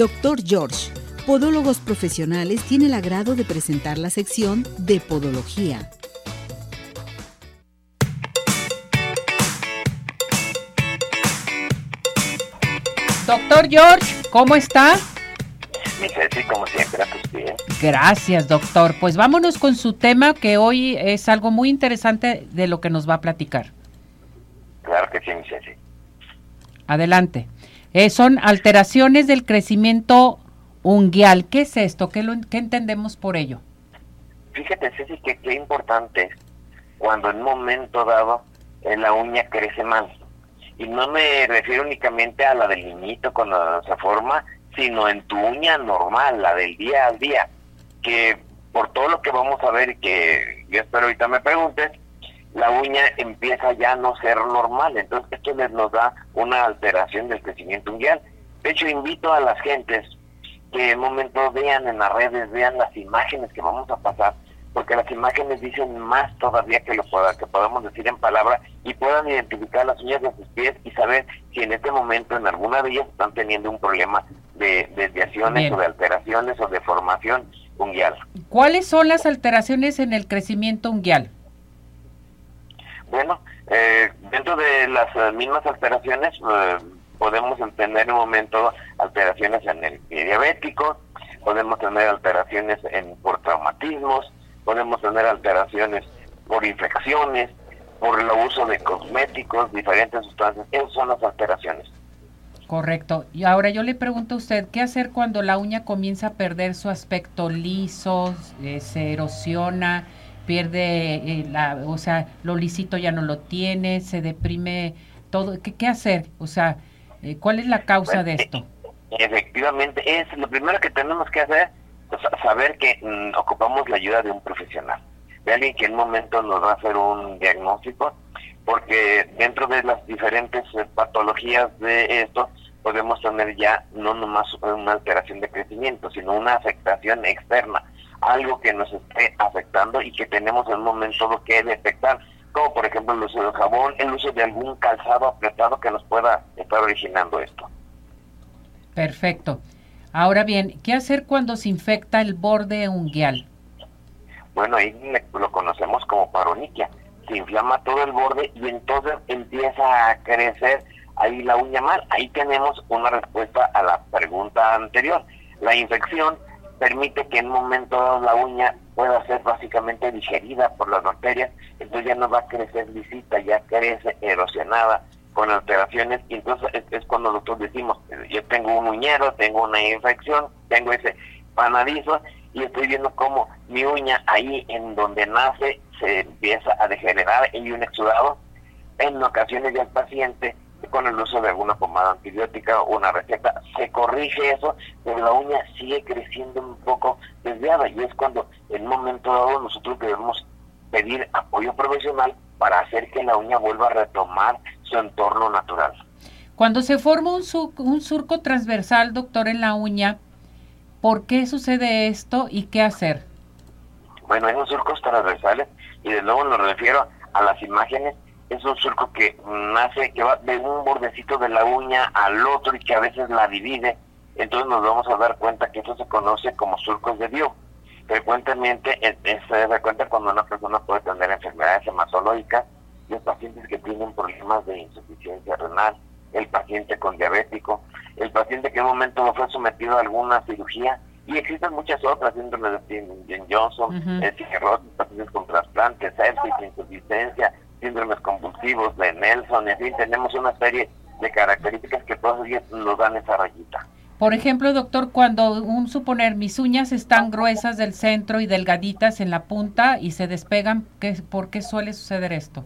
Dr. George, Podólogos Profesionales, tiene el agrado de presentar la sección de Podología. Doctor George, ¿cómo está? Mi Ceci, como siempre, a tus pies. Gracias, doctor. Pues vámonos con su tema, que hoy es algo muy interesante de lo que nos va a platicar. Claro que sí, mi Ceci. Adelante. Eh, son alteraciones del crecimiento unguial. ¿Qué es esto? ¿Qué, lo, qué entendemos por ello? Fíjate, Ceci, que qué importante es cuando en un momento dado eh, la uña crece mal. Y no me refiero únicamente a la del niñito cuando se forma, sino en tu uña normal, la del día al día. Que por todo lo que vamos a ver que yo espero ahorita me preguntes, la uña empieza ya a no ser normal. Entonces, esto les nos da una alteración del crecimiento unguial. De hecho, invito a las gentes que en momento vean en las redes, vean las imágenes que vamos a pasar, porque las imágenes dicen más todavía que lo que podamos decir en palabra y puedan identificar las uñas de sus pies y saber si en este momento en alguna de ellas están teniendo un problema de desviaciones o de alteraciones o de formación unguial. ¿Cuáles son las alteraciones en el crecimiento unguial? Bueno, eh, dentro de las eh, mismas alteraciones eh, podemos tener en un momento alteraciones en el diabético, podemos tener alteraciones en, por traumatismos, podemos tener alteraciones por infecciones, por el uso de cosméticos, diferentes sustancias. Esas son las alteraciones. Correcto. Y ahora yo le pregunto a usted, ¿qué hacer cuando la uña comienza a perder su aspecto liso, se erosiona? Pierde eh, la, o sea, lo lisito ya no lo tiene, se deprime todo. ¿Qué, qué hacer? O sea, eh, ¿cuál es la causa de esto? Efectivamente, es lo primero que tenemos que hacer, pues, saber que mm, ocupamos la ayuda de un profesional, de alguien que en un momento nos va a hacer un diagnóstico, porque dentro de las diferentes eh, patologías de esto, podemos tener ya no nomás una alteración de crecimiento, sino una afectación externa algo que nos esté afectando y que tenemos en un momento que detectar, como por ejemplo el uso del jabón, el uso de algún calzado apretado que nos pueda estar originando esto. Perfecto. Ahora bien, ¿qué hacer cuando se infecta el borde unguial? Bueno, ahí lo conocemos como paroniquia. Se inflama todo el borde y entonces empieza a crecer ahí la uña mal. Ahí tenemos una respuesta a la pregunta anterior. La infección permite que en un momento dado la uña pueda ser básicamente digerida por las bacterias, entonces ya no va a crecer lisita, ya crece erosionada con alteraciones y entonces es, cuando nosotros decimos, yo tengo un uñero, tengo una infección, tengo ese panadizo y estoy viendo cómo mi uña ahí en donde nace se empieza a degenerar y un exudado. En ocasiones ya el paciente con el uso de alguna pomada antibiótica o una receta, se corrige eso, pero la uña sigue creciendo un poco desviada y es cuando en un momento dado nosotros debemos pedir apoyo profesional para hacer que la uña vuelva a retomar su entorno natural. Cuando se forma un, un surco transversal, doctor, en la uña, ¿por qué sucede esto y qué hacer? Bueno, esos surcos transversales, y de nuevo nos refiero a las imágenes es un surco que nace, que va de un bordecito de la uña al otro y que a veces la divide. Entonces nos vamos a dar cuenta que eso se conoce como surcos de Dio. Frecuentemente se da cuenta cuando una persona puede tener enfermedades hematológicas, los pacientes que tienen problemas de insuficiencia renal, el paciente con diabético, el paciente que en un momento fue sometido a alguna cirugía, y existen muchas otras, síndrome de Johnson, el pacientes con trasplantes, sepsis, insuficiencia, de Nelson, en fin, tenemos una serie de características que todos nos dan esa rayita. Por ejemplo, doctor, cuando un suponer mis uñas están gruesas del centro y delgaditas en la punta y se despegan, ¿qué, ¿por qué suele suceder esto?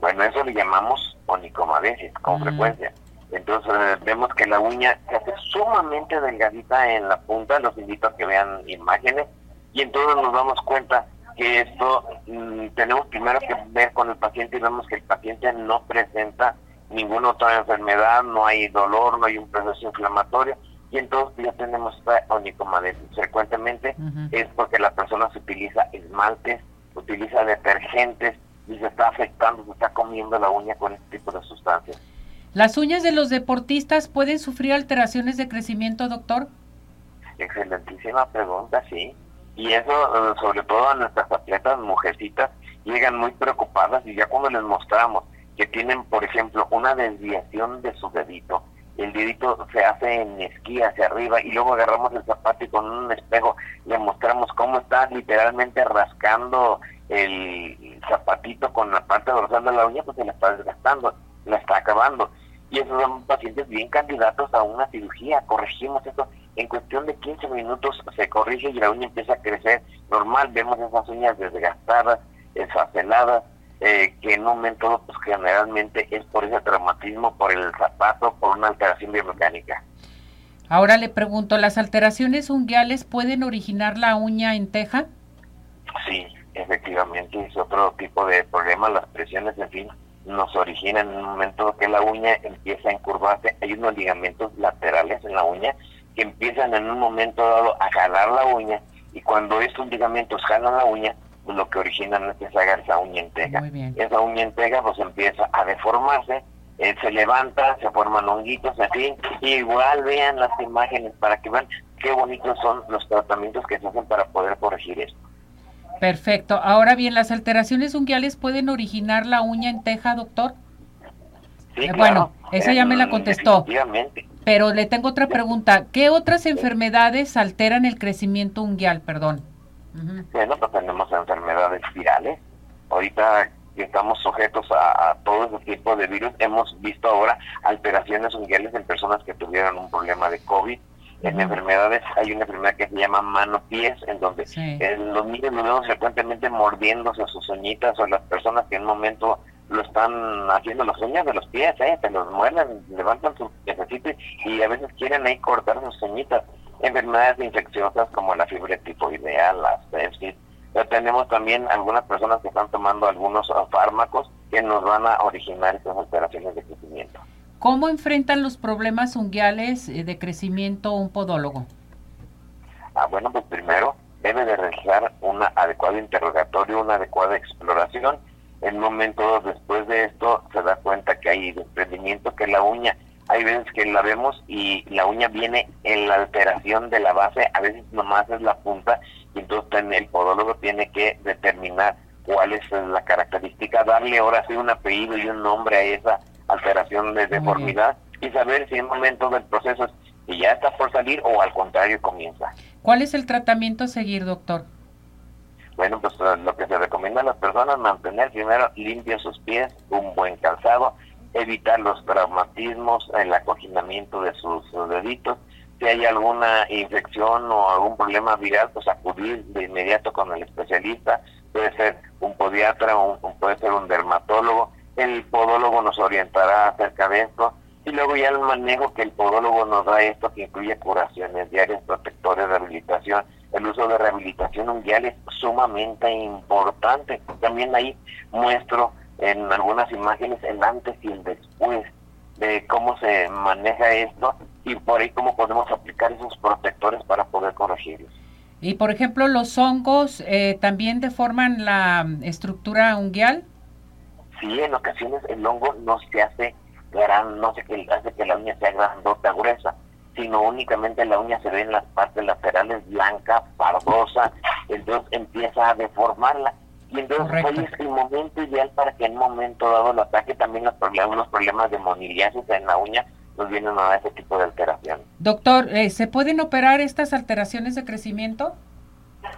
Bueno, eso le llamamos onicomadesis con mm. frecuencia. Entonces eh, vemos que la uña se hace sumamente delgadita en la punta, los invito a que vean imágenes y entonces nos damos cuenta que esto mm, tenemos primero que ver con el paciente y vemos que el paciente no presenta ninguna otra enfermedad, no hay dolor, no hay un proceso inflamatorio y entonces ya tenemos esta onicomadesis. Frecuentemente es porque la persona se utiliza esmaltes, utiliza detergentes y se está afectando, se está comiendo la uña con este tipo de sustancias. ¿Las uñas de los deportistas pueden sufrir alteraciones de crecimiento, doctor? Excelentísima pregunta, sí. Y eso, eh, sobre todo a nuestras atletas mujercitas, llegan muy preocupadas y ya cuando les mostramos que tienen, por ejemplo, una desviación de su dedito, el dedito se hace en esquí hacia arriba y luego agarramos el zapato y con un espejo le mostramos cómo está literalmente rascando el zapatito con la parte dorsal de la uña, pues se la está desgastando, la está acabando. Y esos son pacientes bien candidatos a una cirugía. Corregimos eso. En cuestión de 15 minutos se corrige y la uña empieza a crecer normal. Vemos esas uñas desgastadas, esfaceladas, eh, que en un momento pues generalmente es por ese traumatismo, por el zapato, por una alteración biomecánica. Ahora le pregunto, ¿las alteraciones unguiales pueden originar la uña en teja? Sí, efectivamente, es otro tipo de problema, las presiones, en fin, nos originan en un momento que la uña empieza a encurvarse, hay unos ligamentos laterales en la uña que empiezan en un momento dado a jalar la uña y cuando estos ligamentos jalan la uña, pues lo que originan es que se haga esa uña entega. Esa uña entega pues empieza a deformarse, eh, se levanta, se forman honguitos así, y igual vean las imágenes para que vean qué bonitos son los tratamientos que se hacen para poder corregir esto. Perfecto. Ahora bien, ¿las alteraciones unguiales pueden originar la uña en teja, doctor? Sí, eh, Bueno, esa ya me la contestó. Pero le tengo otra pregunta. ¿Qué otras enfermedades alteran el crecimiento unguial? Perdón. Bueno, pues tenemos enfermedades virales. Ahorita que estamos sujetos a, a, todo ese tipo de virus, hemos visto ahora alteraciones unguiales en personas que tuvieron un problema de COVID, en enfermedades hay una enfermedad que se llama mano-pies, en donde los niños nos vemos frecuentemente mordiéndose sus uñitas o las personas que en un momento lo están haciendo las uñas de los pies, ¿eh? se los muerden, levantan sus piececitos y a veces quieren ahí cortar sus uñitas. Enfermedades infecciosas como la fiebre tifoidea, las sepsis. Pero tenemos también algunas personas que están tomando algunos fármacos que nos van a originar estas alteraciones de crecimiento. ¿Cómo enfrentan los problemas unguiales eh, de crecimiento un podólogo? Ah, bueno, pues primero debe de realizar un adecuado interrogatorio, una adecuada exploración. En un momento después de esto se da cuenta que hay desprendimiento, que la uña, hay veces que la vemos y la uña viene en la alteración de la base, a veces nomás es la punta, y entonces el podólogo tiene que determinar cuál es la característica, darle ahora sí un apellido y un nombre a esa alteración de deformidad y saber si en un momento del proceso si ya está por salir o al contrario comienza. ¿Cuál es el tratamiento a seguir, doctor? Bueno, pues eh, lo que se recomienda a las personas mantener primero limpios sus pies, un buen calzado, evitar los traumatismos, el acoginamiento de sus, deditos. Si hay alguna infección o algún problema viral, pues acudir de inmediato con el especialista. Puede ser un podiatra o puede ser un dermatólogo el podólogo nos orientará acerca de esto y luego ya el manejo que el podólogo nos da esto que incluye curaciones diarias, protectores, rehabilitación. El uso de rehabilitación mundial es sumamente importante. También ahí muestro en algunas imágenes el antes y el después de cómo se maneja esto y por ahí cómo podemos aplicar esos protectores para poder corregirlos. Y por ejemplo, los hongos eh, también deforman la estructura unguial sí en ocasiones el hongo no se hace gran, no sé qué hace que la uña sea grandota, gruesa, sino únicamente la uña se ve en las partes laterales blanca, pardosa, entonces empieza a deformarla. Y entonces hoy es el momento ideal para que en un momento dado el ataque también los problemas, unos problemas de moniliasis en la uña nos vienen a dar ese tipo de alteración. Doctor, eh, ¿se pueden operar estas alteraciones de crecimiento?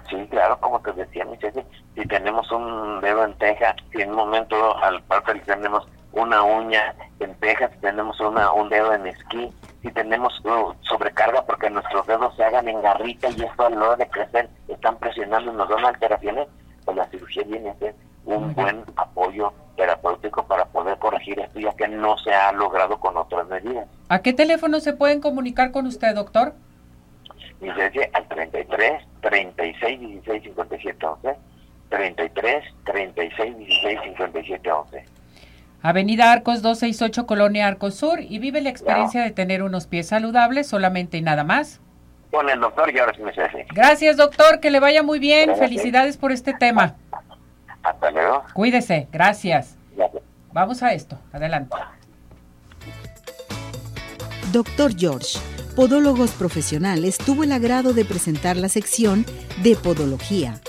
Sí, claro, como te decía, Michelle, si tenemos un dedo en teja, si en un momento al parte tenemos una uña en teja, si tenemos una, un dedo en esquí, si tenemos uh, sobrecarga porque nuestros dedos se hagan en garrita y esto a la hora de crecer están presionando y nos dan alteraciones, pues la cirugía viene a ser un buen apoyo terapéutico para poder corregir esto ya que no se ha logrado con otras medidas. ¿A qué teléfono se pueden comunicar con usted, doctor? Licencia al 33 36 16 57 11. 33 36 16 57 11. Avenida Arcos 268, Colonia Arcos Sur, y vive la experiencia de tener unos pies saludables solamente y nada más. Con el doctor y ahora sí me sé Gracias, doctor, que le vaya muy bien. Felicidades por este tema. Hasta luego. Cuídese, gracias. Vamos a esto, adelante. Dr. George, Podólogos Profesionales, tuvo el agrado de presentar la sección de Podología